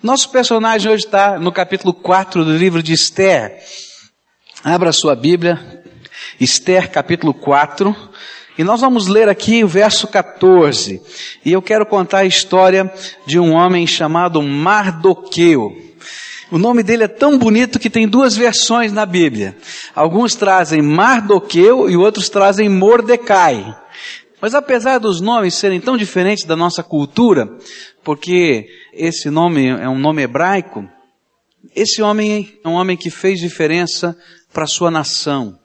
Nosso personagem hoje está no capítulo 4 do livro de Esther. Abra sua Bíblia, Esther capítulo 4, e nós vamos ler aqui o verso 14. E eu quero contar a história de um homem chamado Mardoqueu. O nome dele é tão bonito que tem duas versões na Bíblia. Alguns trazem Mardoqueu e outros trazem Mordecai. Mas apesar dos nomes serem tão diferentes da nossa cultura, porque esse nome é um nome hebraico, esse homem é um homem que fez diferença para a sua nação.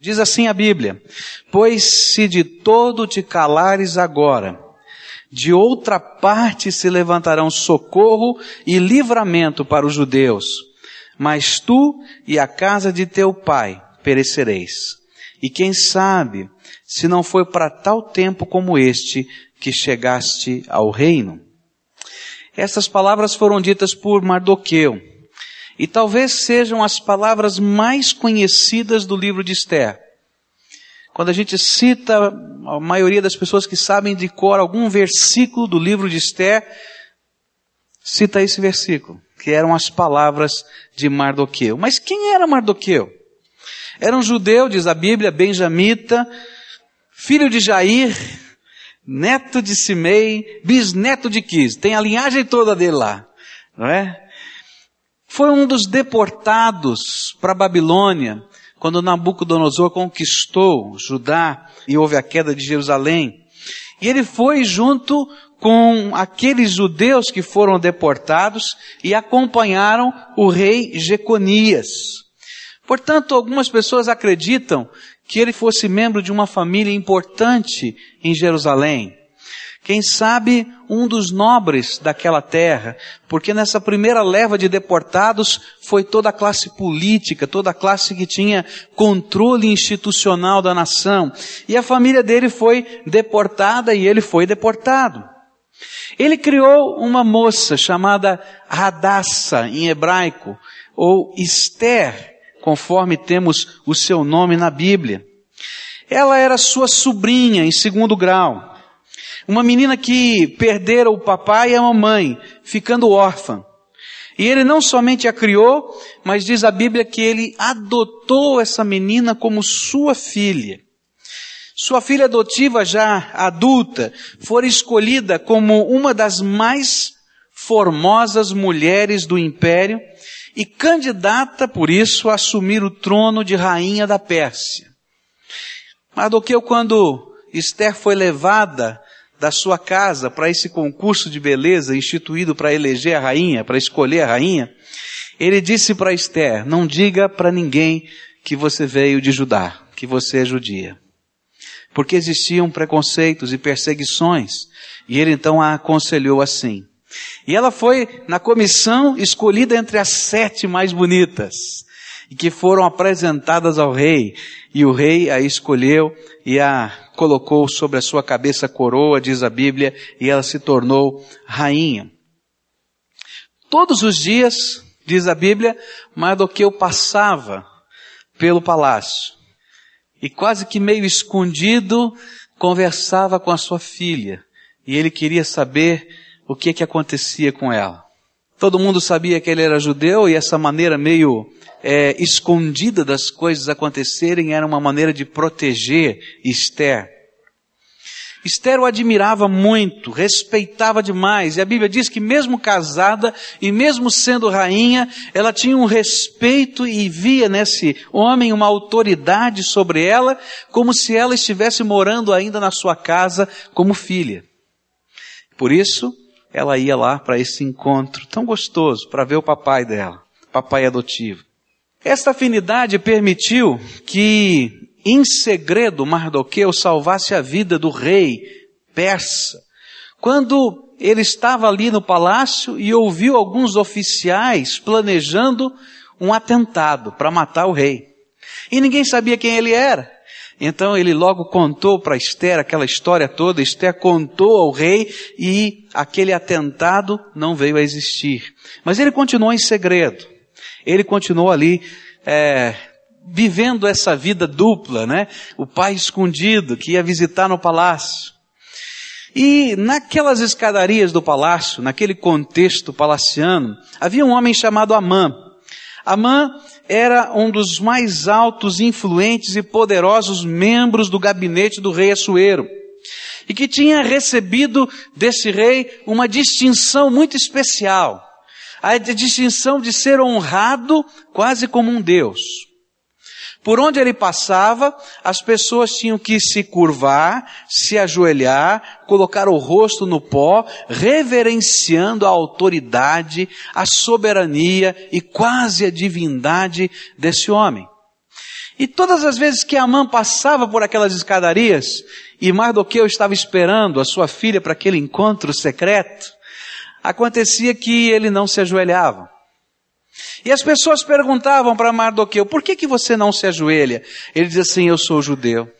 Diz assim a Bíblia: Pois se de todo te calares agora, de outra parte se levantarão socorro e livramento para os judeus, mas tu e a casa de teu pai perecereis. E quem sabe se não foi para tal tempo como este que chegaste ao reino. Essas palavras foram ditas por Mardoqueu, e talvez sejam as palavras mais conhecidas do livro de Esther. Quando a gente cita, a maioria das pessoas que sabem de cor algum versículo do livro de Esther, cita esse versículo, que eram as palavras de Mardoqueu. Mas quem era Mardoqueu? Era um judeu, diz a Bíblia, benjamita, filho de Jair, neto de Simei, bisneto de Quis. Tem a linhagem toda dele lá, não é? Foi um dos deportados para Babilônia quando Nabucodonosor conquistou Judá e houve a queda de Jerusalém. E ele foi junto com aqueles judeus que foram deportados e acompanharam o rei Jeconias. Portanto, algumas pessoas acreditam que ele fosse membro de uma família importante em Jerusalém. Quem sabe um dos nobres daquela terra, porque nessa primeira leva de deportados foi toda a classe política, toda a classe que tinha controle institucional da nação. E a família dele foi deportada e ele foi deportado. Ele criou uma moça chamada Radassa em hebraico, ou Esther, conforme temos o seu nome na Bíblia. Ela era sua sobrinha em segundo grau. Uma menina que perdera o papai e a mamãe, ficando órfã. E ele não somente a criou, mas diz a Bíblia que ele adotou essa menina como sua filha. Sua filha adotiva, já adulta, foi escolhida como uma das mais formosas mulheres do império e candidata, por isso, a assumir o trono de rainha da Pérsia. Mardoqueu, quando Esther foi levada da sua casa para esse concurso de beleza instituído para eleger a rainha, para escolher a rainha, ele disse para Esther, não diga para ninguém que você veio de Judá, que você é judia. Porque existiam preconceitos e perseguições, e ele então a aconselhou assim. E ela foi na comissão escolhida entre as sete mais bonitas e que foram apresentadas ao rei. E o rei a escolheu e a colocou sobre a sua cabeça coroa, diz a Bíblia, e ela se tornou rainha. Todos os dias, diz a Bíblia, Mardoqueu passava pelo palácio e quase que meio escondido conversava com a sua filha. E ele queria saber o que que acontecia com ela. Todo mundo sabia que ele era judeu e essa maneira meio é, escondida das coisas acontecerem era uma maneira de proteger Esther. Esther o admirava muito, respeitava demais, e a Bíblia diz que mesmo casada e mesmo sendo rainha, ela tinha um respeito e via nesse homem uma autoridade sobre ela, como se ela estivesse morando ainda na sua casa como filha. Por isso, ela ia lá para esse encontro tão gostoso, para ver o papai dela, papai adotivo. Esta afinidade permitiu que, em segredo, Mardoqueu salvasse a vida do rei persa. Quando ele estava ali no palácio e ouviu alguns oficiais planejando um atentado para matar o rei. E ninguém sabia quem ele era. Então ele logo contou para Esther aquela história toda, Esther contou ao rei e aquele atentado não veio a existir. Mas ele continuou em segredo. Ele continuou ali é, vivendo essa vida dupla, né? O pai escondido que ia visitar no palácio. E naquelas escadarias do palácio, naquele contexto palaciano, havia um homem chamado Amã. Amã era um dos mais altos, influentes e poderosos membros do gabinete do rei Assuero. E que tinha recebido desse rei uma distinção muito especial. A distinção de ser honrado quase como um Deus. Por onde ele passava, as pessoas tinham que se curvar, se ajoelhar, colocar o rosto no pó, reverenciando a autoridade, a soberania e quase a divindade desse homem. E todas as vezes que Amã passava por aquelas escadarias, e Mardoqueu estava esperando a sua filha para aquele encontro secreto, acontecia que ele não se ajoelhava. E as pessoas perguntavam para Mardoqueu, por que que você não se ajoelha? Ele diz assim, eu sou judeu.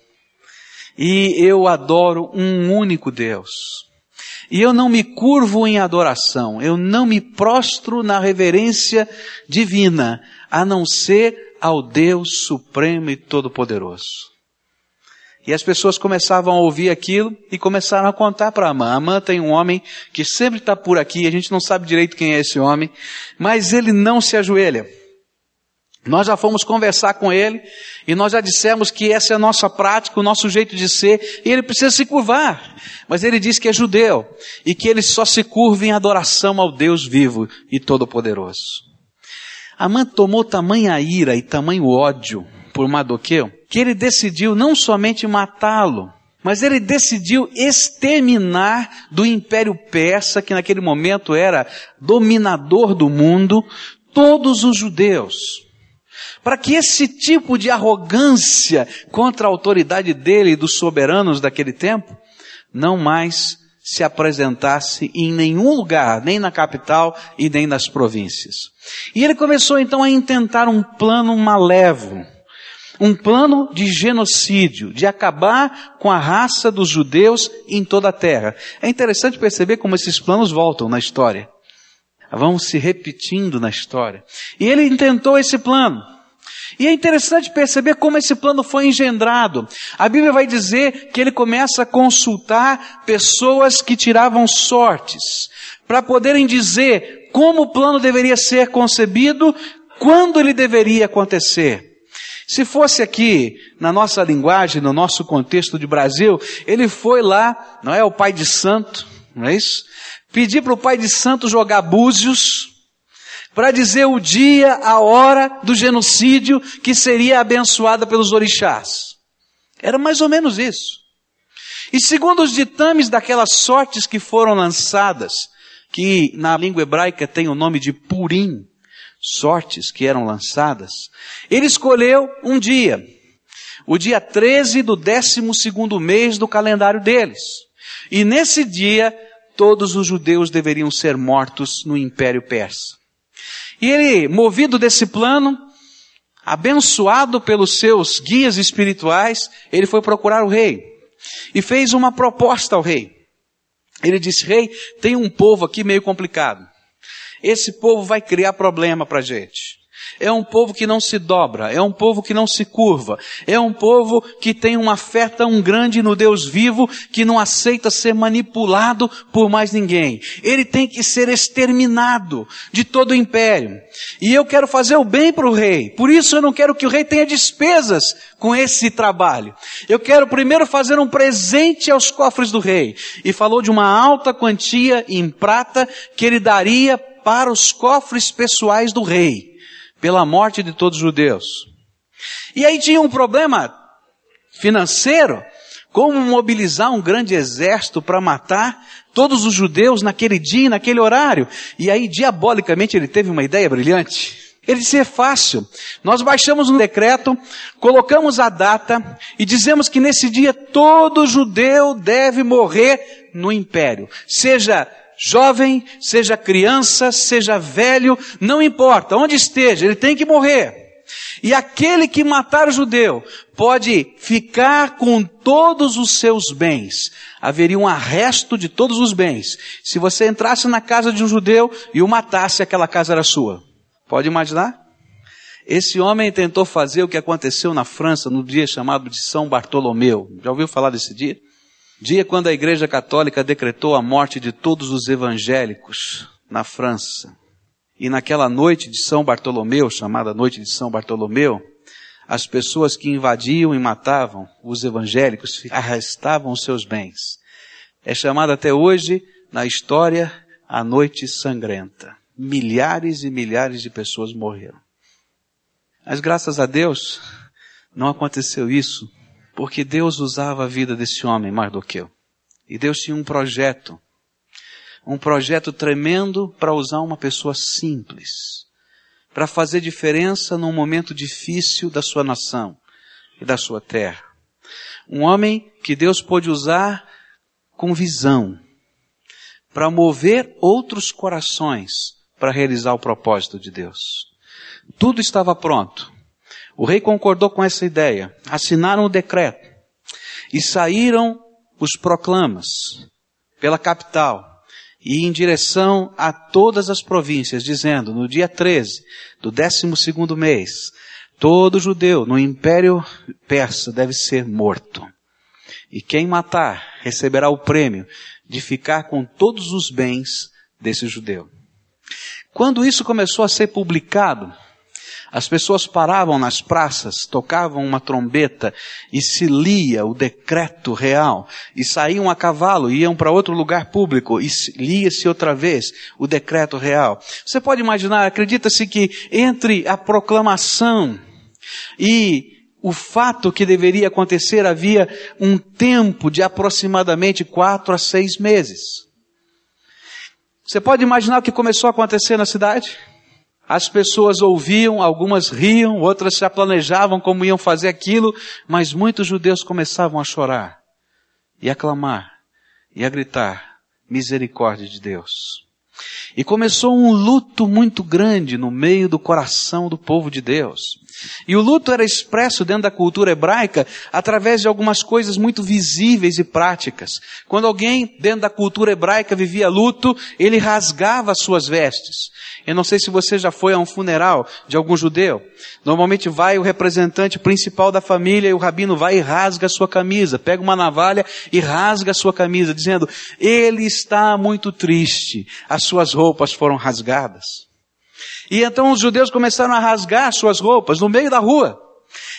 E eu adoro um único Deus. E eu não me curvo em adoração, eu não me prostro na reverência divina, a não ser ao Deus supremo e todo-poderoso. E as pessoas começavam a ouvir aquilo e começaram a contar para Amã. Amã tem um homem que sempre está por aqui, a gente não sabe direito quem é esse homem, mas ele não se ajoelha. Nós já fomos conversar com ele e nós já dissemos que essa é a nossa prática, o nosso jeito de ser, e ele precisa se curvar. Mas ele diz que é judeu e que ele só se curva em adoração ao Deus vivo e todo-poderoso. Amã tomou tamanha ira e tamanho ódio por Mardoqueu, que ele decidiu não somente matá-lo, mas ele decidiu exterminar do Império Persa, que naquele momento era dominador do mundo, todos os judeus. Para que esse tipo de arrogância contra a autoridade dele e dos soberanos daquele tempo não mais se apresentasse em nenhum lugar, nem na capital e nem nas províncias. E ele começou então a intentar um plano malévolo um plano de genocídio, de acabar com a raça dos judeus em toda a terra. É interessante perceber como esses planos voltam na história. Vão se repetindo na história. E ele intentou esse plano. E é interessante perceber como esse plano foi engendrado. A Bíblia vai dizer que ele começa a consultar pessoas que tiravam sortes, para poderem dizer como o plano deveria ser concebido, quando ele deveria acontecer. Se fosse aqui, na nossa linguagem, no nosso contexto de Brasil, ele foi lá, não é o pai de santo, não é isso? Pedir para o pai de santo jogar búzios, para dizer o dia, a hora do genocídio que seria abençoada pelos orixás. Era mais ou menos isso. E segundo os ditames daquelas sortes que foram lançadas, que na língua hebraica tem o nome de Purim, sortes que eram lançadas, ele escolheu um dia, o dia 13 do 12 mês do calendário deles. E nesse dia, todos os judeus deveriam ser mortos no Império Persa. E ele, movido desse plano, abençoado pelos seus guias espirituais, ele foi procurar o rei e fez uma proposta ao rei. Ele disse: Rei, tem um povo aqui meio complicado esse povo vai criar problema para a gente. É um povo que não se dobra, é um povo que não se curva, é um povo que tem uma fé tão grande no Deus vivo que não aceita ser manipulado por mais ninguém. Ele tem que ser exterminado de todo o império. E eu quero fazer o bem para o rei, por isso eu não quero que o rei tenha despesas com esse trabalho. Eu quero primeiro fazer um presente aos cofres do rei. E falou de uma alta quantia em prata que ele daria para os cofres pessoais do rei, pela morte de todos os judeus. E aí tinha um problema financeiro, como mobilizar um grande exército para matar todos os judeus naquele dia, naquele horário. E aí, diabolicamente, ele teve uma ideia brilhante. Ele disse, é fácil. Nós baixamos um decreto, colocamos a data e dizemos que nesse dia todo judeu deve morrer no império. Seja jovem, seja criança, seja velho, não importa, onde esteja, ele tem que morrer. E aquele que matar o judeu pode ficar com todos os seus bens. Haveria um arresto de todos os bens. Se você entrasse na casa de um judeu e o matasse, aquela casa era sua. Pode imaginar? Esse homem tentou fazer o que aconteceu na França no dia chamado de São Bartolomeu. Já ouviu falar desse dia? Dia quando a Igreja Católica decretou a morte de todos os evangélicos na França. E naquela noite de São Bartolomeu, chamada Noite de São Bartolomeu, as pessoas que invadiam e matavam os evangélicos arrestavam os seus bens. É chamada até hoje, na história, a Noite Sangrenta. Milhares e milhares de pessoas morreram. Mas graças a Deus, não aconteceu isso porque Deus usava a vida desse homem, Mardoqueu. E Deus tinha um projeto. Um projeto tremendo para usar uma pessoa simples. Para fazer diferença num momento difícil da sua nação e da sua terra. Um homem que Deus pôde usar com visão. Para mover outros corações para realizar o propósito de Deus. Tudo estava pronto. O rei concordou com essa ideia, assinaram o decreto e saíram os proclamas pela capital e em direção a todas as províncias, dizendo, no dia 13 do 12 segundo mês, todo judeu no império persa deve ser morto. E quem matar receberá o prêmio de ficar com todos os bens desse judeu. Quando isso começou a ser publicado, as pessoas paravam nas praças, tocavam uma trombeta e se lia o decreto real. E saíam a cavalo, iam para outro lugar público e lia-se outra vez o decreto real. Você pode imaginar, acredita-se que entre a proclamação e o fato que deveria acontecer havia um tempo de aproximadamente quatro a seis meses. Você pode imaginar o que começou a acontecer na cidade? As pessoas ouviam, algumas riam, outras já planejavam como iam fazer aquilo, mas muitos judeus começavam a chorar e a clamar e a gritar misericórdia de Deus. E começou um luto muito grande no meio do coração do povo de Deus. E o luto era expresso dentro da cultura hebraica através de algumas coisas muito visíveis e práticas. Quando alguém dentro da cultura hebraica vivia luto, ele rasgava as suas vestes. Eu não sei se você já foi a um funeral de algum judeu. Normalmente vai o representante principal da família e o rabino vai e rasga a sua camisa, pega uma navalha e rasga a sua camisa, dizendo, ele está muito triste, suas roupas foram rasgadas. E então os judeus começaram a rasgar suas roupas no meio da rua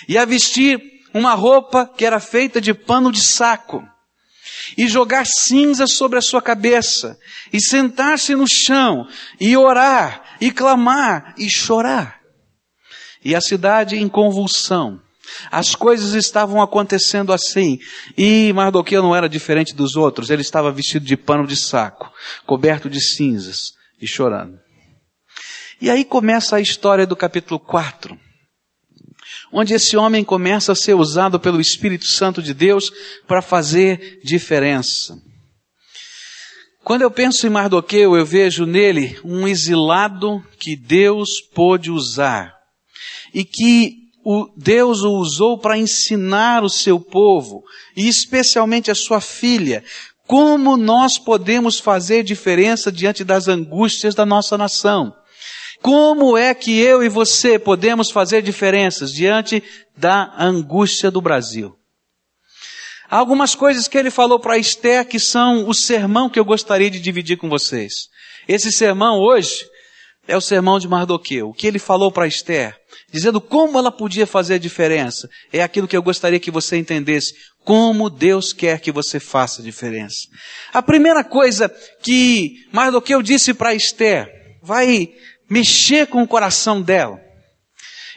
e a vestir uma roupa que era feita de pano de saco e jogar cinzas sobre a sua cabeça, e sentar-se no chão, e orar, e clamar, e chorar. E a cidade em convulsão. As coisas estavam acontecendo assim, e Mardoqueu não era diferente dos outros, ele estava vestido de pano de saco, coberto de cinzas, e chorando. E aí começa a história do capítulo 4 onde esse homem começa a ser usado pelo Espírito Santo de Deus para fazer diferença. Quando eu penso em Mardoqueu, eu vejo nele um exilado que Deus pôde usar e que o Deus o usou para ensinar o seu povo e especialmente a sua filha como nós podemos fazer diferença diante das angústias da nossa nação. Como é que eu e você podemos fazer diferenças diante da angústia do Brasil? Há algumas coisas que ele falou para Esther que são o sermão que eu gostaria de dividir com vocês. Esse sermão hoje é o sermão de Mardoqueu. O que ele falou para Esther, dizendo como ela podia fazer a diferença, é aquilo que eu gostaria que você entendesse. Como Deus quer que você faça a diferença. A primeira coisa que Mardoqueu disse para Esther, vai mexer com o coração dela.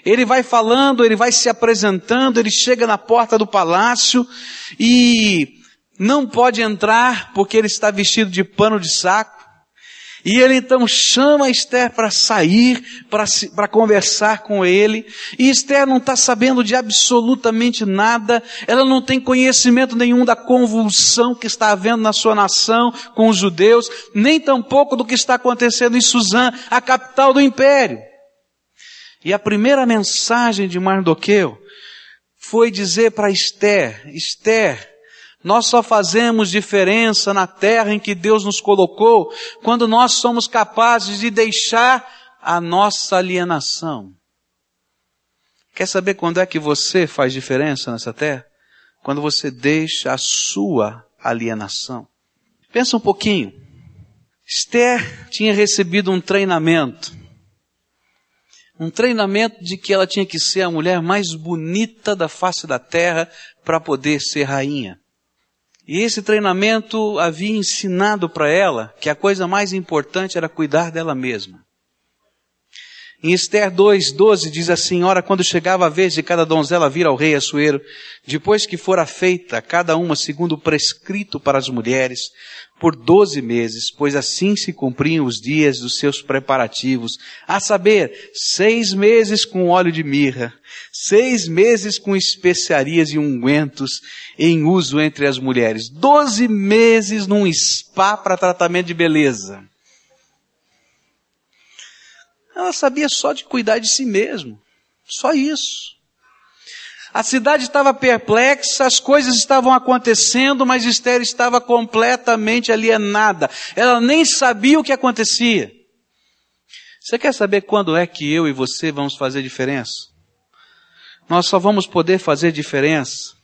Ele vai falando, ele vai se apresentando, ele chega na porta do palácio e não pode entrar porque ele está vestido de pano de saco. E ele então chama Esther para sair, para conversar com ele. E Esther não está sabendo de absolutamente nada. Ela não tem conhecimento nenhum da convulsão que está havendo na sua nação com os judeus, nem tampouco do que está acontecendo em Suzã, a capital do império. E a primeira mensagem de Mardoqueu foi dizer para Esther, Esther, nós só fazemos diferença na terra em que Deus nos colocou quando nós somos capazes de deixar a nossa alienação. Quer saber quando é que você faz diferença nessa terra? Quando você deixa a sua alienação. Pensa um pouquinho. Esther tinha recebido um treinamento. Um treinamento de que ela tinha que ser a mulher mais bonita da face da terra para poder ser rainha. E esse treinamento havia ensinado para ela que a coisa mais importante era cuidar dela mesma. Em Esther 2,12 diz assim, ora, quando chegava a vez de cada donzela vir ao rei Assuero, depois que fora feita cada uma segundo o prescrito para as mulheres, por doze meses, pois assim se cumpriam os dias dos seus preparativos, a saber, seis meses com óleo de mirra, seis meses com especiarias e ungüentos em uso entre as mulheres, doze meses num spa para tratamento de beleza. Ela sabia só de cuidar de si mesmo. Só isso. A cidade estava perplexa, as coisas estavam acontecendo, mas Esther estava completamente alienada. Ela nem sabia o que acontecia. Você quer saber quando é que eu e você vamos fazer diferença? Nós só vamos poder fazer diferença.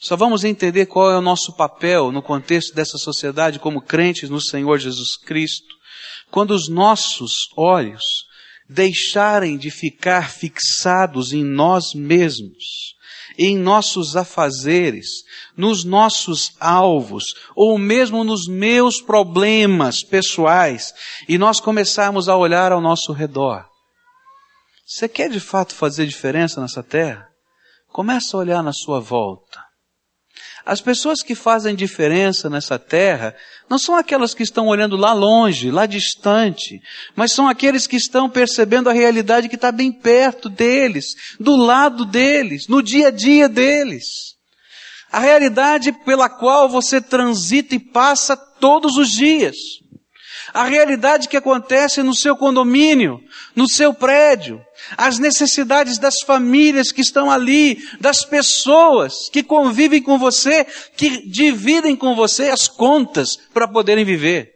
Só vamos entender qual é o nosso papel no contexto dessa sociedade como crentes no Senhor Jesus Cristo, quando os nossos olhos deixarem de ficar fixados em nós mesmos, em nossos afazeres, nos nossos alvos, ou mesmo nos meus problemas pessoais, e nós começarmos a olhar ao nosso redor. Você quer de fato fazer diferença nessa terra? Começa a olhar na sua volta. As pessoas que fazem diferença nessa terra não são aquelas que estão olhando lá longe, lá distante, mas são aqueles que estão percebendo a realidade que está bem perto deles, do lado deles, no dia a dia deles. A realidade pela qual você transita e passa todos os dias. A realidade que acontece no seu condomínio, no seu prédio, as necessidades das famílias que estão ali, das pessoas que convivem com você, que dividem com você as contas para poderem viver.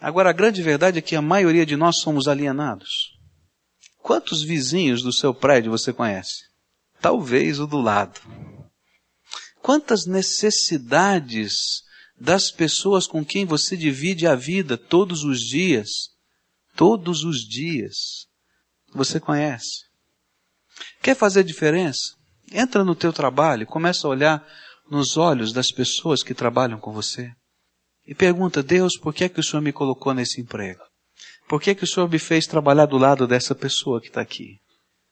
Agora, a grande verdade é que a maioria de nós somos alienados. Quantos vizinhos do seu prédio você conhece? Talvez o do lado. Quantas necessidades das pessoas com quem você divide a vida todos os dias, todos os dias, você conhece. Quer fazer diferença? Entra no teu trabalho, começa a olhar nos olhos das pessoas que trabalham com você e pergunta, Deus, por que é que o Senhor me colocou nesse emprego? Por que é que o Senhor me fez trabalhar do lado dessa pessoa que está aqui?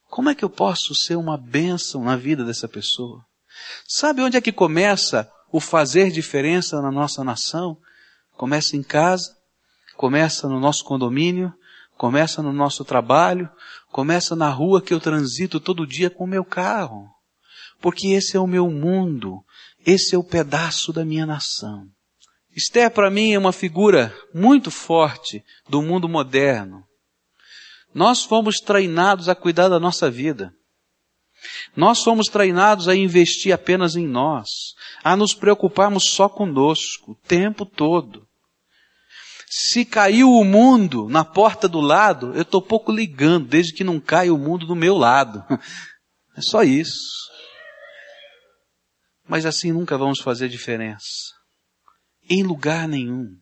Como é que eu posso ser uma bênção na vida dessa pessoa? Sabe onde é que começa o fazer diferença na nossa nação? Começa em casa, começa no nosso condomínio, começa no nosso trabalho, começa na rua que eu transito todo dia com o meu carro. Porque esse é o meu mundo, esse é o pedaço da minha nação. Esther para mim é uma figura muito forte do mundo moderno. Nós fomos treinados a cuidar da nossa vida. Nós somos treinados a investir apenas em nós, a nos preocuparmos só conosco o tempo todo. Se caiu o mundo na porta do lado, eu estou pouco ligando, desde que não caia o mundo do meu lado. É só isso. Mas assim nunca vamos fazer diferença. Em lugar nenhum.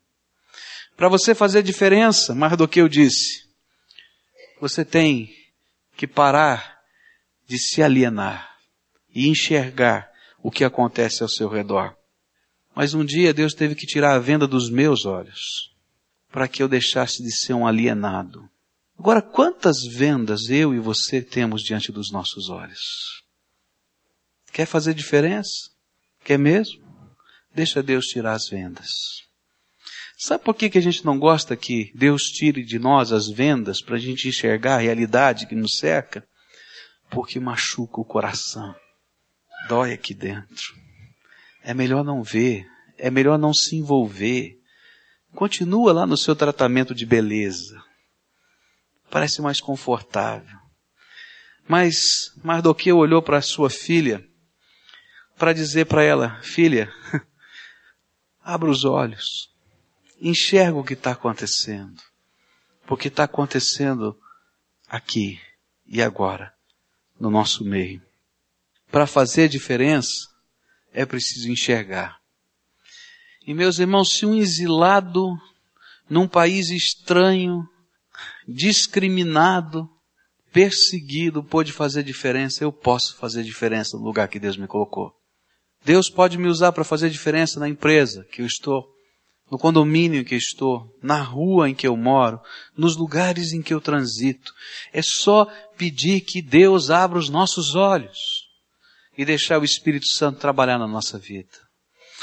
Para você fazer diferença, mais do que eu disse, você tem que parar de se alienar e enxergar o que acontece ao seu redor. Mas um dia Deus teve que tirar a venda dos meus olhos para que eu deixasse de ser um alienado. Agora, quantas vendas eu e você temos diante dos nossos olhos? Quer fazer diferença? Quer mesmo? Deixa Deus tirar as vendas. Sabe por que, que a gente não gosta que Deus tire de nós as vendas para a gente enxergar a realidade que nos cerca? Porque machuca o coração. Dói aqui dentro. É melhor não ver. É melhor não se envolver. Continua lá no seu tratamento de beleza. Parece mais confortável. Mas Mardoqueu olhou para sua filha para dizer para ela: Filha, abra os olhos, enxerga o que está acontecendo, porque está acontecendo aqui e agora, no nosso meio. Para fazer diferença, é preciso enxergar. E meus irmãos, se um exilado num país estranho, discriminado, perseguido pôde fazer diferença, eu posso fazer diferença no lugar que Deus me colocou. Deus pode me usar para fazer diferença na empresa que eu estou, no condomínio que estou, na rua em que eu moro, nos lugares em que eu transito. É só pedir que Deus abra os nossos olhos e deixar o Espírito Santo trabalhar na nossa vida.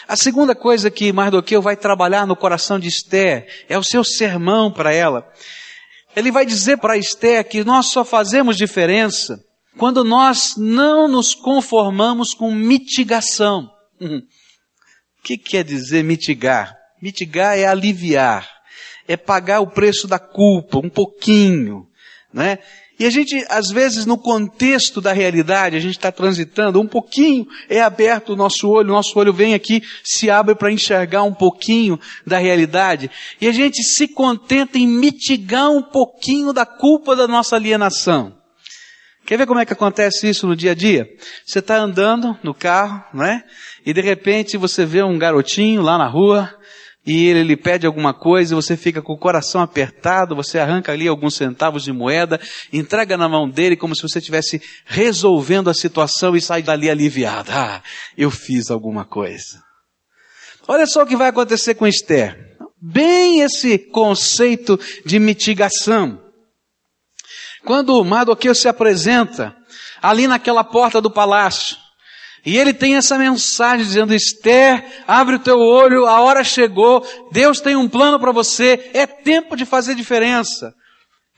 A segunda coisa que Mardoqueu vai trabalhar no coração de Esther é o seu sermão para ela. Ele vai dizer para Esther que nós só fazemos diferença quando nós não nos conformamos com mitigação. O que quer dizer mitigar? Mitigar é aliviar, é pagar o preço da culpa, um pouquinho, né? E a gente, às vezes, no contexto da realidade, a gente está transitando, um pouquinho é aberto o nosso olho, o nosso olho vem aqui, se abre para enxergar um pouquinho da realidade, e a gente se contenta em mitigar um pouquinho da culpa da nossa alienação. Quer ver como é que acontece isso no dia a dia? Você está andando no carro, né? E de repente você vê um garotinho lá na rua, e ele lhe pede alguma coisa, e você fica com o coração apertado, você arranca ali alguns centavos de moeda, entrega na mão dele como se você estivesse resolvendo a situação e sai dali aliviado. Ah, eu fiz alguma coisa. Olha só o que vai acontecer com Esther. Bem esse conceito de mitigação. Quando Mardoqueu se apresenta ali naquela porta do palácio, e ele tem essa mensagem dizendo, Esther, abre o teu olho, a hora chegou, Deus tem um plano para você, é tempo de fazer diferença.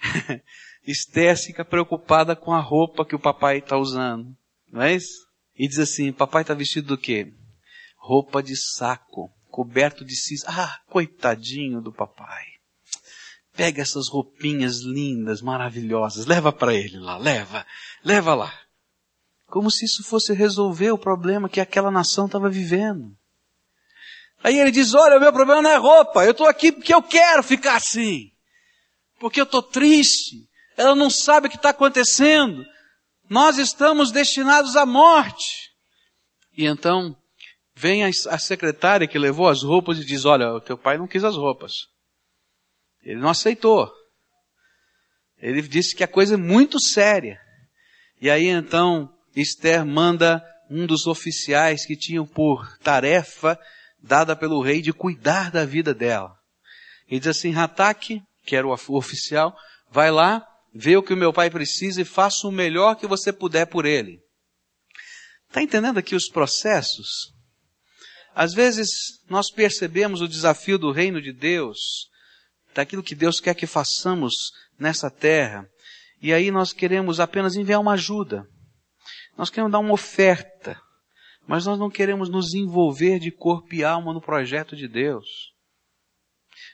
Esther fica preocupada com a roupa que o papai está usando, não é isso? E diz assim, papai está vestido do quê? Roupa de saco, coberto de cis. Ah, coitadinho do papai. Pega essas roupinhas lindas, maravilhosas, leva para ele lá, leva, leva lá. Como se isso fosse resolver o problema que aquela nação estava vivendo. Aí ele diz, olha, o meu problema não é roupa, eu estou aqui porque eu quero ficar assim. Porque eu estou triste. Ela não sabe o que está acontecendo. Nós estamos destinados à morte. E então, vem a, a secretária que levou as roupas e diz, olha, o teu pai não quis as roupas. Ele não aceitou. Ele disse que a coisa é muito séria. E aí então, Esther manda um dos oficiais que tinham por tarefa dada pelo rei de cuidar da vida dela. E diz assim, Hataque, que era o oficial, vai lá, vê o que o meu pai precisa e faça o melhor que você puder por ele. Está entendendo aqui os processos? Às vezes nós percebemos o desafio do reino de Deus, daquilo que Deus quer que façamos nessa terra, e aí nós queremos apenas enviar uma ajuda. Nós queremos dar uma oferta, mas nós não queremos nos envolver de corpo e alma no projeto de Deus.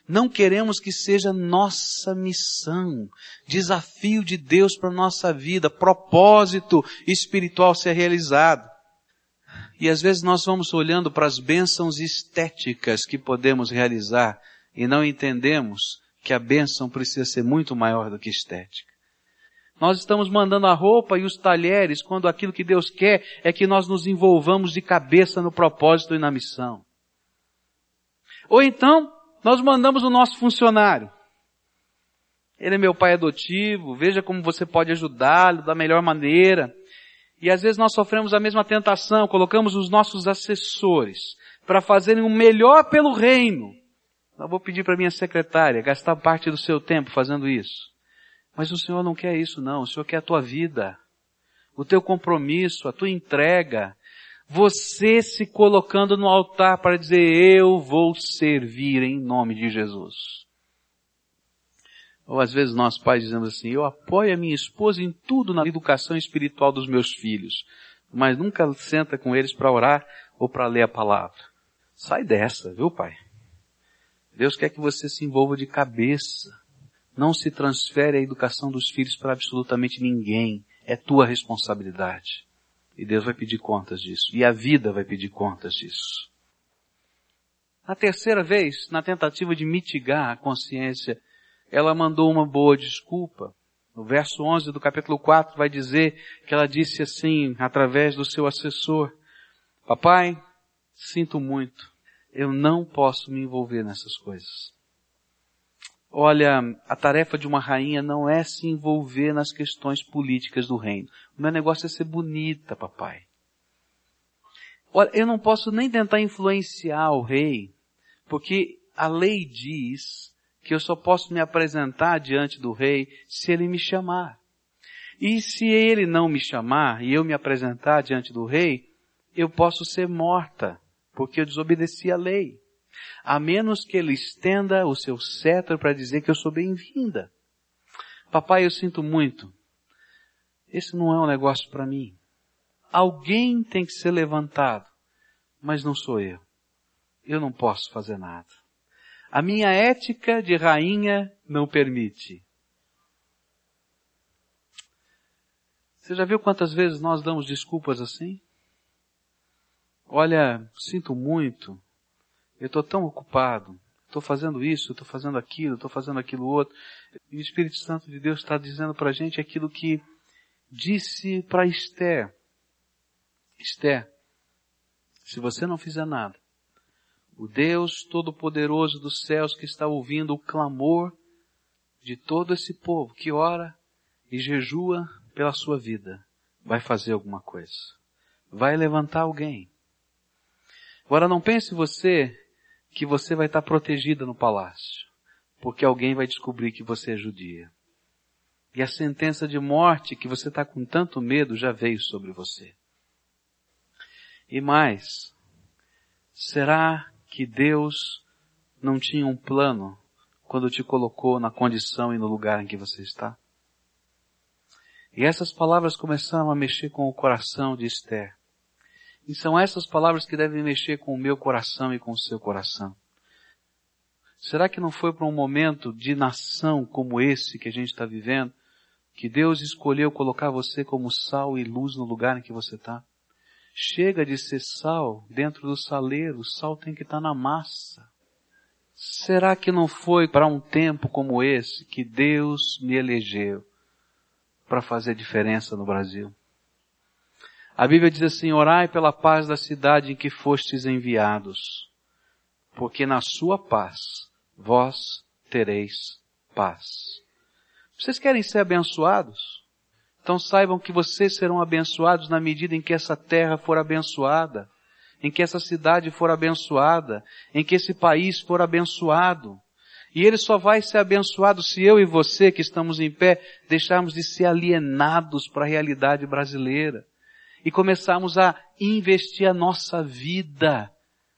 Não queremos que seja nossa missão, desafio de Deus para nossa vida, propósito espiritual ser realizado. E às vezes nós vamos olhando para as bênçãos estéticas que podemos realizar e não entendemos que a bênção precisa ser muito maior do que estética. Nós estamos mandando a roupa e os talheres quando aquilo que Deus quer é que nós nos envolvamos de cabeça no propósito e na missão. Ou então, nós mandamos o nosso funcionário. Ele é meu pai adotivo, veja como você pode ajudá-lo da melhor maneira. E às vezes nós sofremos a mesma tentação, colocamos os nossos assessores para fazerem o melhor pelo reino. Eu vou pedir para minha secretária gastar parte do seu tempo fazendo isso. Mas o Senhor não quer isso não, o Senhor quer a tua vida, o teu compromisso, a tua entrega, você se colocando no altar para dizer, eu vou servir em nome de Jesus. Ou às vezes nós pais dizemos assim, eu apoio a minha esposa em tudo na educação espiritual dos meus filhos, mas nunca senta com eles para orar ou para ler a palavra. Sai dessa, viu pai? Deus quer que você se envolva de cabeça não se transfere a educação dos filhos para absolutamente ninguém. É tua responsabilidade. E Deus vai pedir contas disso. E a vida vai pedir contas disso. A terceira vez, na tentativa de mitigar a consciência, ela mandou uma boa desculpa. No verso 11 do capítulo 4 vai dizer que ela disse assim, através do seu assessor, Papai, sinto muito. Eu não posso me envolver nessas coisas. Olha, a tarefa de uma rainha não é se envolver nas questões políticas do reino. O meu negócio é ser bonita, papai. Olha, eu não posso nem tentar influenciar o rei, porque a lei diz que eu só posso me apresentar diante do rei se ele me chamar. E se ele não me chamar e eu me apresentar diante do rei, eu posso ser morta, porque eu desobedeci a lei. A menos que ele estenda o seu cetro para dizer que eu sou bem-vinda. Papai, eu sinto muito. Esse não é um negócio para mim. Alguém tem que ser levantado, mas não sou eu. Eu não posso fazer nada. A minha ética de rainha não permite. Você já viu quantas vezes nós damos desculpas assim? Olha, sinto muito, eu estou tão ocupado, estou fazendo isso, estou fazendo aquilo, estou fazendo aquilo outro. E o Espírito Santo de Deus está dizendo para a gente aquilo que disse para Esther. Esther, se você não fizer nada, o Deus Todo-Poderoso dos céus que está ouvindo o clamor de todo esse povo que ora e jejua pela sua vida, vai fazer alguma coisa. Vai levantar alguém. Agora não pense você que você vai estar protegida no palácio, porque alguém vai descobrir que você é judia. E a sentença de morte que você está com tanto medo já veio sobre você. E mais, será que Deus não tinha um plano quando te colocou na condição e no lugar em que você está? E essas palavras começaram a mexer com o coração de Esther. E são essas palavras que devem mexer com o meu coração e com o seu coração. Será que não foi para um momento de nação como esse que a gente está vivendo que Deus escolheu colocar você como sal e luz no lugar em que você está? Chega de ser sal dentro do saleiro, o sal tem que estar na massa. Será que não foi para um tempo como esse que Deus me elegeu? para fazer diferença no Brasil. A Bíblia diz assim, orai pela paz da cidade em que fostes enviados, porque na sua paz vós tereis paz. Vocês querem ser abençoados? Então saibam que vocês serão abençoados na medida em que essa terra for abençoada, em que essa cidade for abençoada, em que esse país for abençoado. E ele só vai ser abençoado se eu e você que estamos em pé deixarmos de ser alienados para a realidade brasileira e começarmos a investir a nossa vida,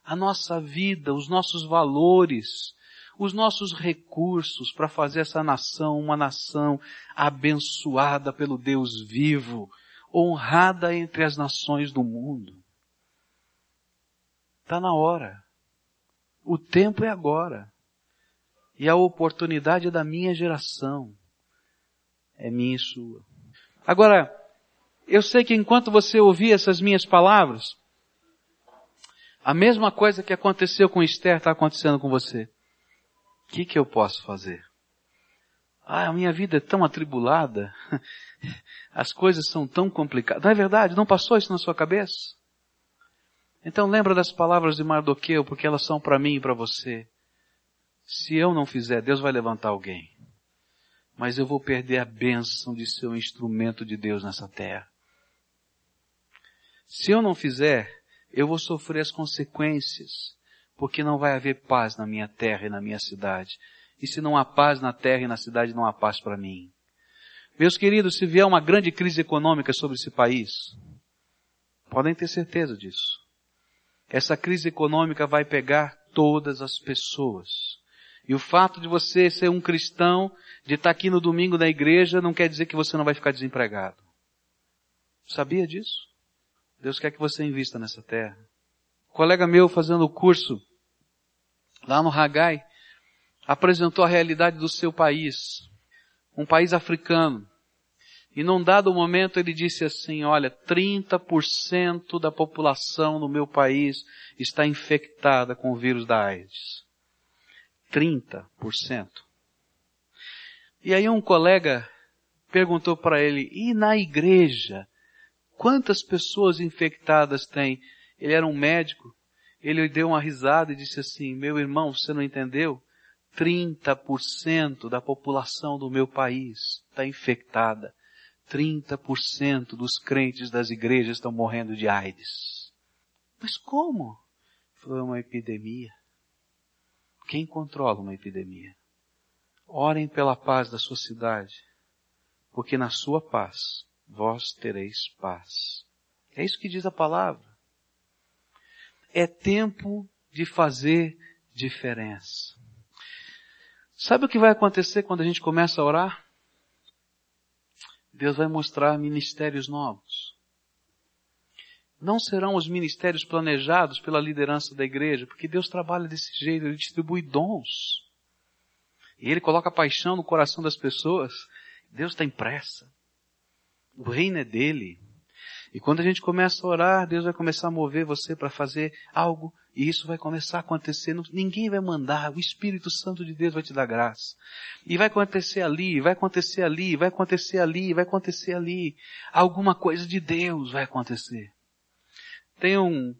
a nossa vida, os nossos valores, os nossos recursos para fazer essa nação uma nação abençoada pelo Deus vivo, honrada entre as nações do mundo. Está na hora. O tempo é agora. E a oportunidade é da minha geração. É minha e sua. Agora, eu sei que enquanto você ouvia essas minhas palavras, a mesma coisa que aconteceu com Esther está acontecendo com você. O que, que eu posso fazer? Ah, a minha vida é tão atribulada. As coisas são tão complicadas. Não é verdade? Não passou isso na sua cabeça? Então lembra das palavras de Mardoqueu, porque elas são para mim e para você. Se eu não fizer, Deus vai levantar alguém. Mas eu vou perder a bênção de ser um instrumento de Deus nessa terra. Se eu não fizer, eu vou sofrer as consequências, porque não vai haver paz na minha terra e na minha cidade. E se não há paz na terra e na cidade, não há paz para mim. Meus queridos, se vier uma grande crise econômica sobre esse país, podem ter certeza disso. Essa crise econômica vai pegar todas as pessoas. E o fato de você ser um cristão, de estar aqui no domingo na igreja, não quer dizer que você não vai ficar desempregado. Sabia disso? Deus quer que você invista nessa terra. Um colega meu fazendo o curso lá no Hagai apresentou a realidade do seu país, um país africano. E num dado momento ele disse assim, olha, 30% da população no meu país está infectada com o vírus da AIDS. 30%. E aí um colega perguntou para ele, e na igreja? Quantas pessoas infectadas tem? Ele era um médico. ele deu uma risada e disse assim, meu irmão, você não entendeu? 30% da população do meu país está infectada. 30% dos crentes das igrejas estão morrendo de AIDS. Mas como? Foi uma epidemia. Quem controla uma epidemia? Orem pela paz da sua cidade, porque na sua paz vós tereis paz. É isso que diz a palavra. É tempo de fazer diferença. Sabe o que vai acontecer quando a gente começa a orar? Deus vai mostrar ministérios novos. Não serão os ministérios planejados pela liderança da igreja, porque Deus trabalha desse jeito, Ele distribui dons. E Ele coloca paixão no coração das pessoas. Deus está em pressa. O reino é dele. E quando a gente começa a orar, Deus vai começar a mover você para fazer algo e isso vai começar a acontecer. Ninguém vai mandar, o Espírito Santo de Deus vai te dar graça. E vai acontecer ali, vai acontecer ali, vai acontecer ali, vai acontecer ali. Alguma coisa de Deus vai acontecer. Tem um,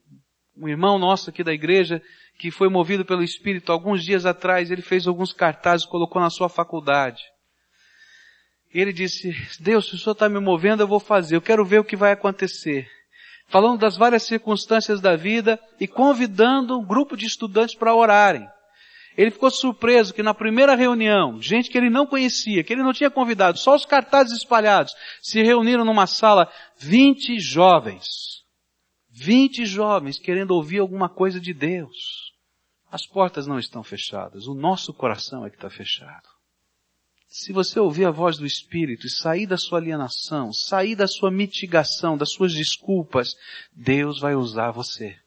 um irmão nosso aqui da igreja que foi movido pelo Espírito alguns dias atrás, ele fez alguns cartazes, colocou na sua faculdade. Ele disse, Deus, se o Senhor está me movendo, eu vou fazer, eu quero ver o que vai acontecer. Falando das várias circunstâncias da vida e convidando um grupo de estudantes para orarem. Ele ficou surpreso que na primeira reunião, gente que ele não conhecia, que ele não tinha convidado, só os cartazes espalhados, se reuniram numa sala 20 jovens. 20 jovens querendo ouvir alguma coisa de Deus. As portas não estão fechadas, o nosso coração é que está fechado. Se você ouvir a voz do Espírito e sair da sua alienação, sair da sua mitigação, das suas desculpas, Deus vai usar você.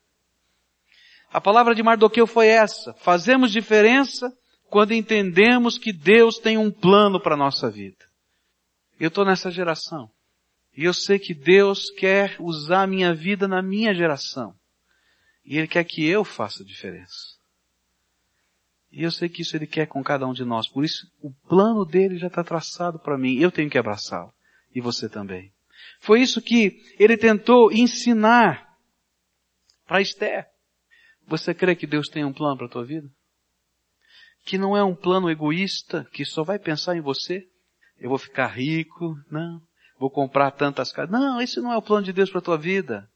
A palavra de Mardoqueu foi essa. Fazemos diferença quando entendemos que Deus tem um plano para a nossa vida. Eu estou nessa geração. E eu sei que Deus quer usar a minha vida na minha geração. E Ele quer que eu faça diferença. E eu sei que isso Ele quer com cada um de nós. Por isso, o plano dele já está traçado para mim. Eu tenho que abraçá-lo. E você também. Foi isso que ele tentou ensinar para Esther. Você crê que Deus tem um plano para a tua vida? Que não é um plano egoísta, que só vai pensar em você? Eu vou ficar rico? Não. Vou comprar tantas casas? Não, esse não é o plano de Deus para a tua vida.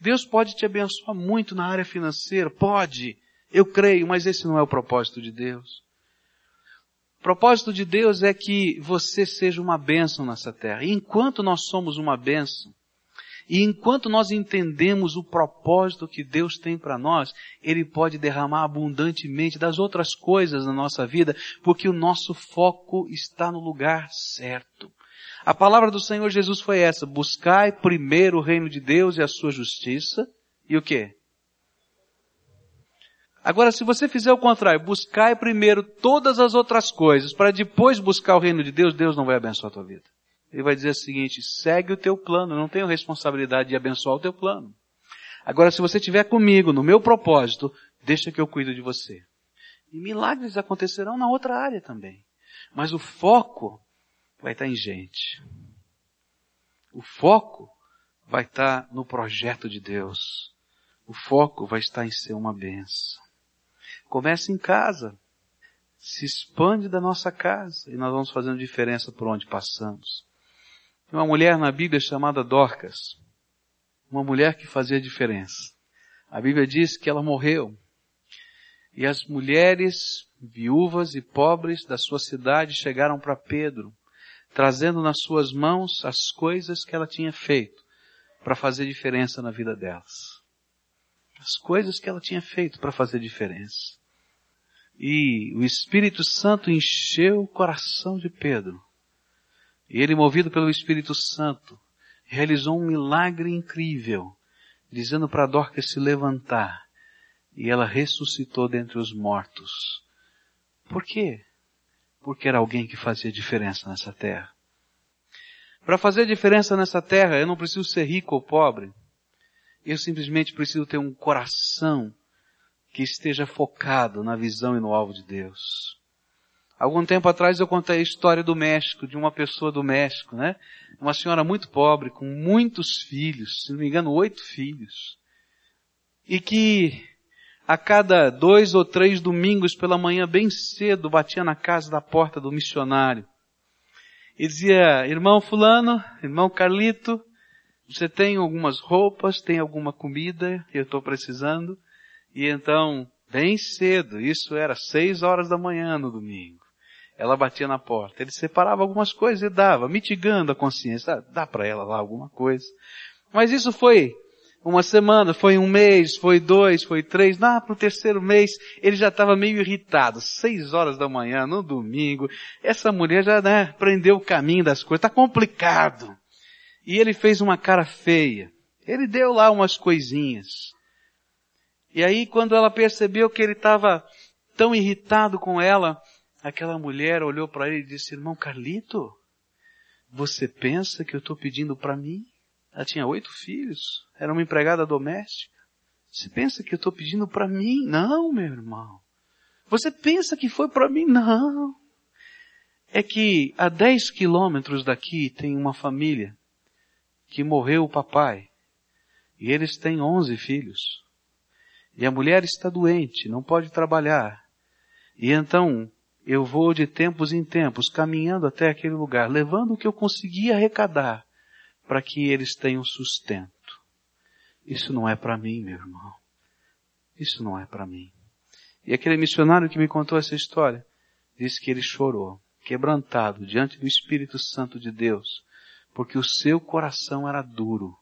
Deus pode te abençoar muito na área financeira, pode. Eu creio, mas esse não é o propósito de Deus. O propósito de Deus é que você seja uma bênção nessa terra. E enquanto nós somos uma bênção, e enquanto nós entendemos o propósito que Deus tem para nós, Ele pode derramar abundantemente das outras coisas na nossa vida, porque o nosso foco está no lugar certo. A palavra do Senhor Jesus foi essa, buscai primeiro o reino de Deus e a sua justiça, e o que? Agora, se você fizer o contrário, buscar primeiro todas as outras coisas, para depois buscar o reino de Deus, Deus não vai abençoar a tua vida. Ele vai dizer o seguinte, segue o teu plano, não tenho responsabilidade de abençoar o teu plano. Agora, se você estiver comigo, no meu propósito, deixa que eu cuido de você. E milagres acontecerão na outra área também. Mas o foco vai estar em gente. O foco vai estar no projeto de Deus. O foco vai estar em ser uma benção. Começa em casa. Se expande da nossa casa e nós vamos fazendo diferença por onde passamos. Tem uma mulher na Bíblia chamada Dorcas. Uma mulher que fazia diferença. A Bíblia diz que ela morreu. E as mulheres viúvas e pobres da sua cidade chegaram para Pedro, trazendo nas suas mãos as coisas que ela tinha feito para fazer diferença na vida delas as coisas que ela tinha feito para fazer diferença. E o Espírito Santo encheu o coração de Pedro. E ele, movido pelo Espírito Santo, realizou um milagre incrível, dizendo para Dorcas se levantar. E ela ressuscitou dentre os mortos. Por quê? Porque era alguém que fazia diferença nessa terra. Para fazer diferença nessa terra, eu não preciso ser rico ou pobre. Eu simplesmente preciso ter um coração que esteja focado na visão e no alvo de Deus. Algum tempo atrás eu contei a história do México, de uma pessoa do México, né? Uma senhora muito pobre, com muitos filhos, se não me engano, oito filhos. e que a cada dois ou três domingos pela manhã, bem cedo, batia na casa da porta do missionário. E dizia, irmão fulano, irmão Carlito, você tem algumas roupas, tem alguma comida, eu estou precisando. E então, bem cedo, isso era seis horas da manhã no domingo. Ela batia na porta. Ele separava algumas coisas e dava, mitigando a consciência. Ah, dá para ela lá alguma coisa. Mas isso foi uma semana, foi um mês, foi dois, foi três. Lá para o terceiro mês, ele já estava meio irritado. Seis horas da manhã, no domingo. Essa mulher já né, prendeu o caminho das coisas. Está complicado. E ele fez uma cara feia. Ele deu lá umas coisinhas. E aí, quando ela percebeu que ele estava tão irritado com ela, aquela mulher olhou para ele e disse, irmão Carlito, você pensa que eu estou pedindo para mim? Ela tinha oito filhos, era uma empregada doméstica. Você pensa que eu estou pedindo para mim? Não, meu irmão. Você pensa que foi para mim? Não. É que a dez quilômetros daqui tem uma família que morreu o papai. E eles têm onze filhos. E a mulher está doente, não pode trabalhar. E então eu vou de tempos em tempos caminhando até aquele lugar, levando o que eu consegui arrecadar para que eles tenham sustento. Isso não é para mim, meu irmão. Isso não é para mim. E aquele missionário que me contou essa história disse que ele chorou, quebrantado diante do Espírito Santo de Deus, porque o seu coração era duro,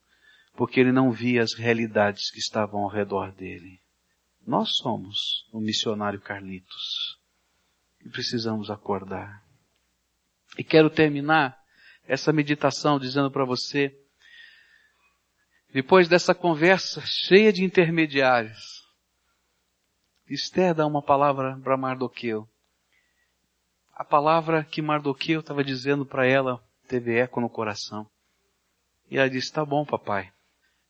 porque ele não via as realidades que estavam ao redor dele. Nós somos o missionário Carlitos e precisamos acordar. E quero terminar essa meditação dizendo para você, depois dessa conversa cheia de intermediários, Esther dá uma palavra para Mardoqueu. A palavra que Mardoqueu estava dizendo para ela teve eco no coração. E ela disse, tá bom papai,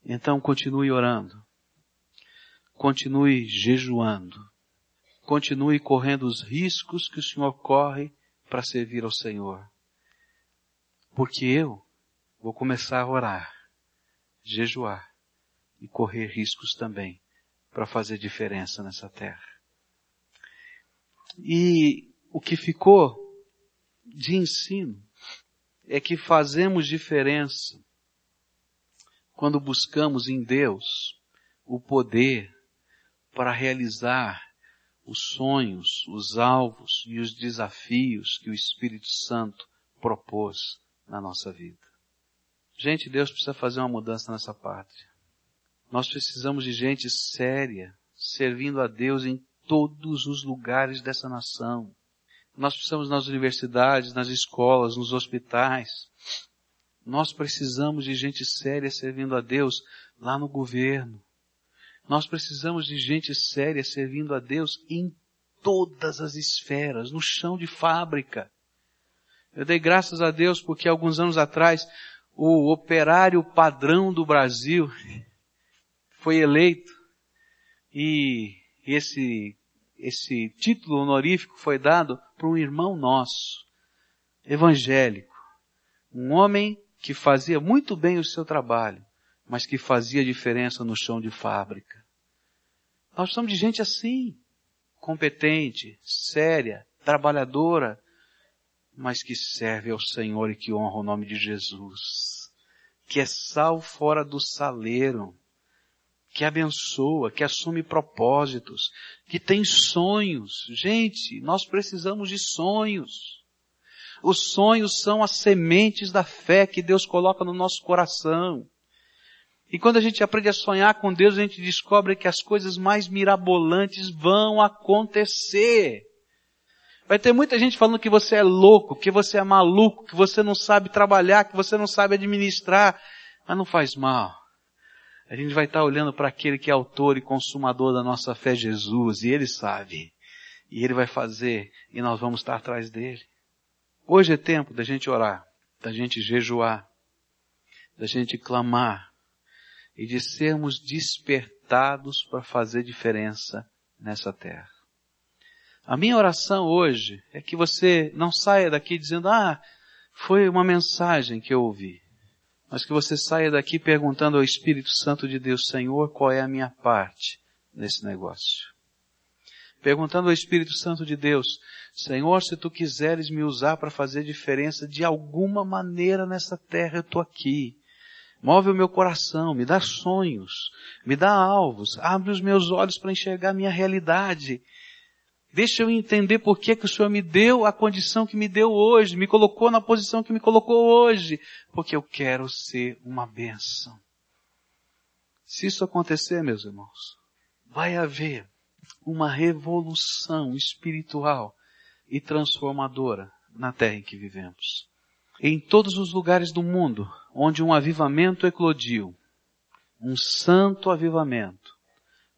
então continue orando. Continue jejuando continue correndo os riscos que o Senhor corre para servir ao Senhor. Porque eu vou começar a orar, jejuar e correr riscos também para fazer diferença nessa terra. E o que ficou de ensino é que fazemos diferença quando buscamos em Deus o poder para realizar os sonhos, os alvos e os desafios que o Espírito Santo propôs na nossa vida. Gente, Deus precisa fazer uma mudança nessa pátria. Nós precisamos de gente séria, servindo a Deus em todos os lugares dessa nação. Nós precisamos nas universidades, nas escolas, nos hospitais. Nós precisamos de gente séria servindo a Deus lá no governo. Nós precisamos de gente séria servindo a Deus em todas as esferas, no chão de fábrica. Eu dei graças a Deus porque alguns anos atrás o operário padrão do Brasil foi eleito e esse, esse título honorífico foi dado para um irmão nosso, evangélico, um homem que fazia muito bem o seu trabalho, mas que fazia diferença no chão de fábrica. Nós somos de gente assim, competente, séria, trabalhadora, mas que serve ao Senhor e que honra o nome de Jesus, que é sal fora do saleiro, que abençoa, que assume propósitos, que tem sonhos. Gente, nós precisamos de sonhos. Os sonhos são as sementes da fé que Deus coloca no nosso coração. E quando a gente aprende a sonhar com Deus, a gente descobre que as coisas mais mirabolantes vão acontecer. Vai ter muita gente falando que você é louco, que você é maluco, que você não sabe trabalhar, que você não sabe administrar, mas não faz mal. A gente vai estar olhando para aquele que é autor e consumador da nossa fé, Jesus, e ele sabe. E ele vai fazer, e nós vamos estar atrás dele. Hoje é tempo da gente orar, da gente jejuar, da gente clamar, e de sermos despertados para fazer diferença nessa terra. A minha oração hoje é que você não saia daqui dizendo, ah, foi uma mensagem que eu ouvi. Mas que você saia daqui perguntando ao Espírito Santo de Deus, Senhor, qual é a minha parte nesse negócio? Perguntando ao Espírito Santo de Deus, Senhor, se tu quiseres me usar para fazer diferença de alguma maneira nessa terra, eu estou aqui. Move o meu coração, me dá sonhos, me dá alvos, abre os meus olhos para enxergar a minha realidade. Deixa eu entender por que, que o Senhor me deu a condição que me deu hoje, me colocou na posição que me colocou hoje, porque eu quero ser uma bênção. Se isso acontecer, meus irmãos, vai haver uma revolução espiritual e transformadora na terra em que vivemos. Em todos os lugares do mundo onde um avivamento eclodiu, um santo avivamento,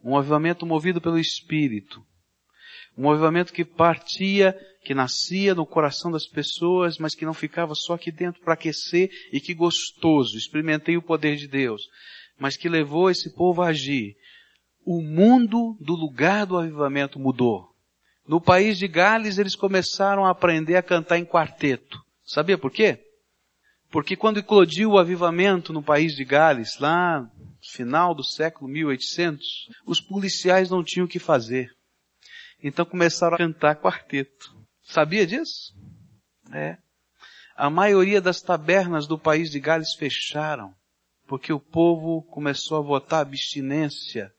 um avivamento movido pelo Espírito, um avivamento que partia, que nascia no coração das pessoas, mas que não ficava só aqui dentro para aquecer e que gostoso, experimentei o poder de Deus, mas que levou esse povo a agir. O mundo do lugar do avivamento mudou. No país de Gales eles começaram a aprender a cantar em quarteto. Sabia por quê? Porque quando eclodiu o avivamento no país de Gales, lá no final do século 1800, os policiais não tinham o que fazer. Então começaram a cantar quarteto. Sabia disso? É. A maioria das tabernas do país de Gales fecharam, porque o povo começou a votar abstinência.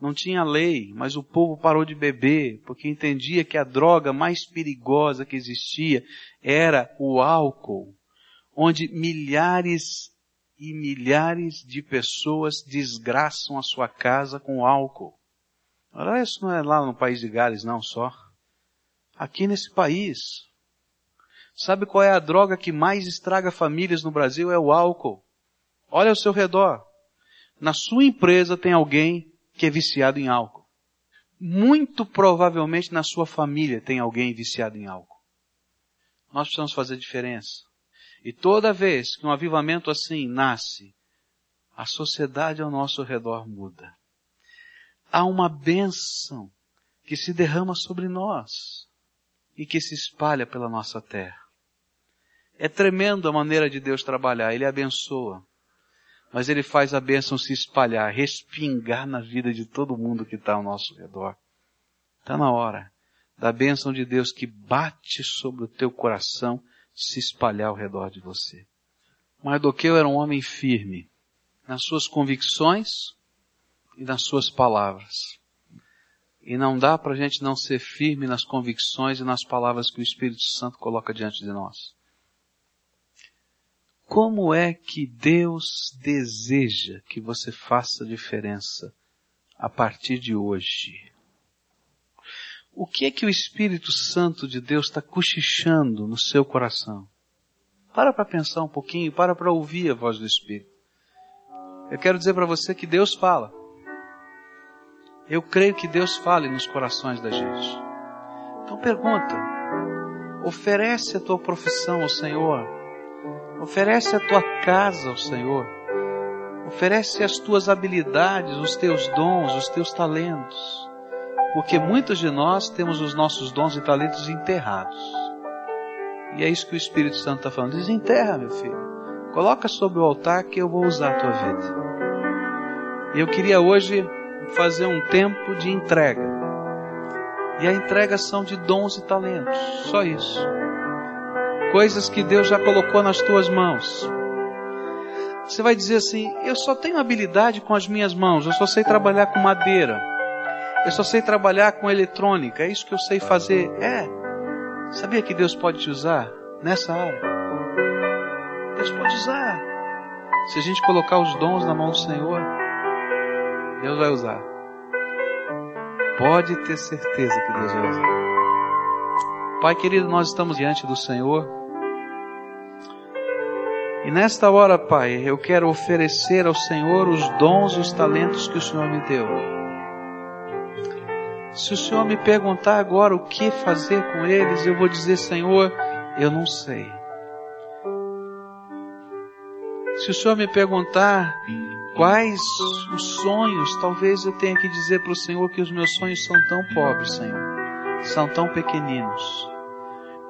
Não tinha lei, mas o povo parou de beber, porque entendia que a droga mais perigosa que existia era o álcool, onde milhares e milhares de pessoas desgraçam a sua casa com álcool. Ora, isso não é lá no país de Gales, não só. Aqui nesse país. Sabe qual é a droga que mais estraga famílias no Brasil? É o álcool. Olha ao seu redor. Na sua empresa tem alguém que é viciado em álcool. Muito provavelmente na sua família tem alguém viciado em álcool. Nós precisamos fazer diferença. E toda vez que um avivamento assim nasce, a sociedade ao nosso redor muda há uma bênção que se derrama sobre nós e que se espalha pela nossa terra. É tremendo a maneira de Deus trabalhar, Ele abençoa, mas Ele faz a bênção se espalhar, respingar na vida de todo mundo que está ao nosso redor. Está na hora da bênção de Deus que bate sobre o teu coração se espalhar ao redor de você. Mardoqueu era um homem firme nas suas convicções, e nas suas palavras. E não dá para a gente não ser firme nas convicções e nas palavras que o Espírito Santo coloca diante de nós. Como é que Deus deseja que você faça diferença a partir de hoje? O que é que o Espírito Santo de Deus está cochichando no seu coração? Para para pensar um pouquinho, para para ouvir a voz do Espírito. Eu quero dizer para você que Deus fala. Eu creio que Deus fale nos corações da gente. Então pergunta, oferece a tua profissão ao Senhor, oferece a tua casa ao Senhor, oferece as tuas habilidades, os teus dons, os teus talentos, porque muitos de nós temos os nossos dons e talentos enterrados. E é isso que o Espírito Santo está falando. Desenterra, meu filho. Coloca sobre o altar que eu vou usar a tua vida. Eu queria hoje fazer um tempo de entrega. E a entrega são de dons e talentos, só isso. Coisas que Deus já colocou nas tuas mãos. Você vai dizer assim: eu só tenho habilidade com as minhas mãos, eu só sei trabalhar com madeira, eu só sei trabalhar com eletrônica, é isso que eu sei fazer. É. Sabia que Deus pode te usar nessa área? Deus pode usar. Se a gente colocar os dons na mão do Senhor, Deus vai usar. Pode ter certeza que Deus vai usar. Pai querido, nós estamos diante do Senhor. E nesta hora, Pai, eu quero oferecer ao Senhor os dons e os talentos que o Senhor me deu. Se o Senhor me perguntar agora o que fazer com eles, eu vou dizer, Senhor, eu não sei. Se o Senhor me perguntar Quais os sonhos? Talvez eu tenha que dizer para o Senhor que os meus sonhos são tão pobres, Senhor. São tão pequeninos.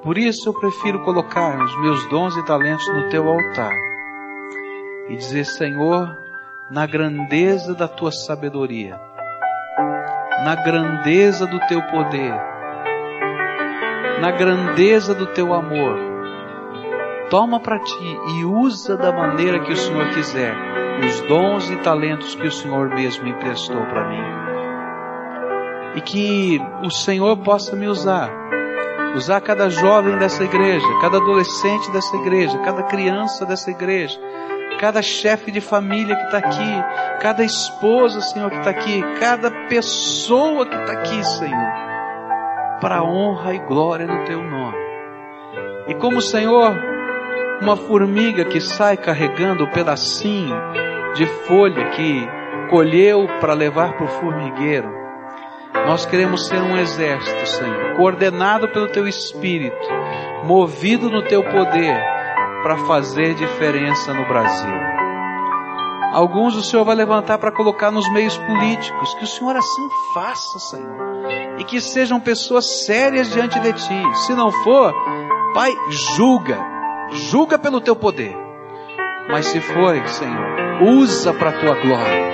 Por isso eu prefiro colocar os meus dons e talentos no teu altar. e dizer: Senhor, na grandeza da tua sabedoria, na grandeza do teu poder, na grandeza do teu amor, toma para ti e usa da maneira que o Senhor quiser os dons e talentos que o Senhor mesmo emprestou para mim. E que o Senhor possa me usar usar cada jovem dessa igreja, cada adolescente dessa igreja, cada criança dessa igreja, cada chefe de família que está aqui, cada esposa, Senhor, que está aqui, cada pessoa que está aqui, Senhor, para honra e glória do Teu nome. E como, Senhor, uma formiga que sai carregando o pedacinho de folha que colheu para levar para o formigueiro, nós queremos ser um exército, Senhor, coordenado pelo Teu Espírito, movido no Teu poder, para fazer diferença no Brasil. Alguns o Senhor vai levantar para colocar nos meios políticos, que o Senhor assim faça, Senhor, e que sejam pessoas sérias diante de Ti. Se não for, Pai, julga, julga pelo Teu poder. Mas se for, Senhor, usa para a Tua glória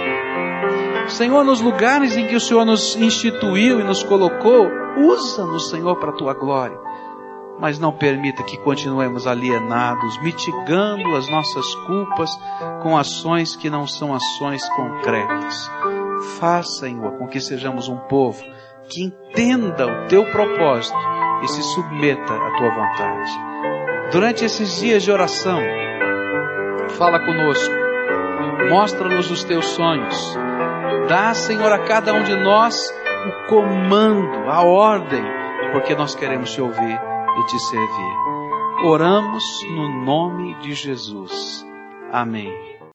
Senhor, nos lugares em que o Senhor nos instituiu e nos colocou, usa-nos, Senhor, para a tua glória. Mas não permita que continuemos alienados, mitigando as nossas culpas com ações que não são ações concretas. Faça, Senhor, com que sejamos um povo que entenda o teu propósito e se submeta à tua vontade. Durante esses dias de oração, fala conosco, mostra-nos os teus sonhos, Dá, Senhor, a cada um de nós o comando, a ordem, porque nós queremos te ouvir e te servir. Oramos no nome de Jesus. Amém.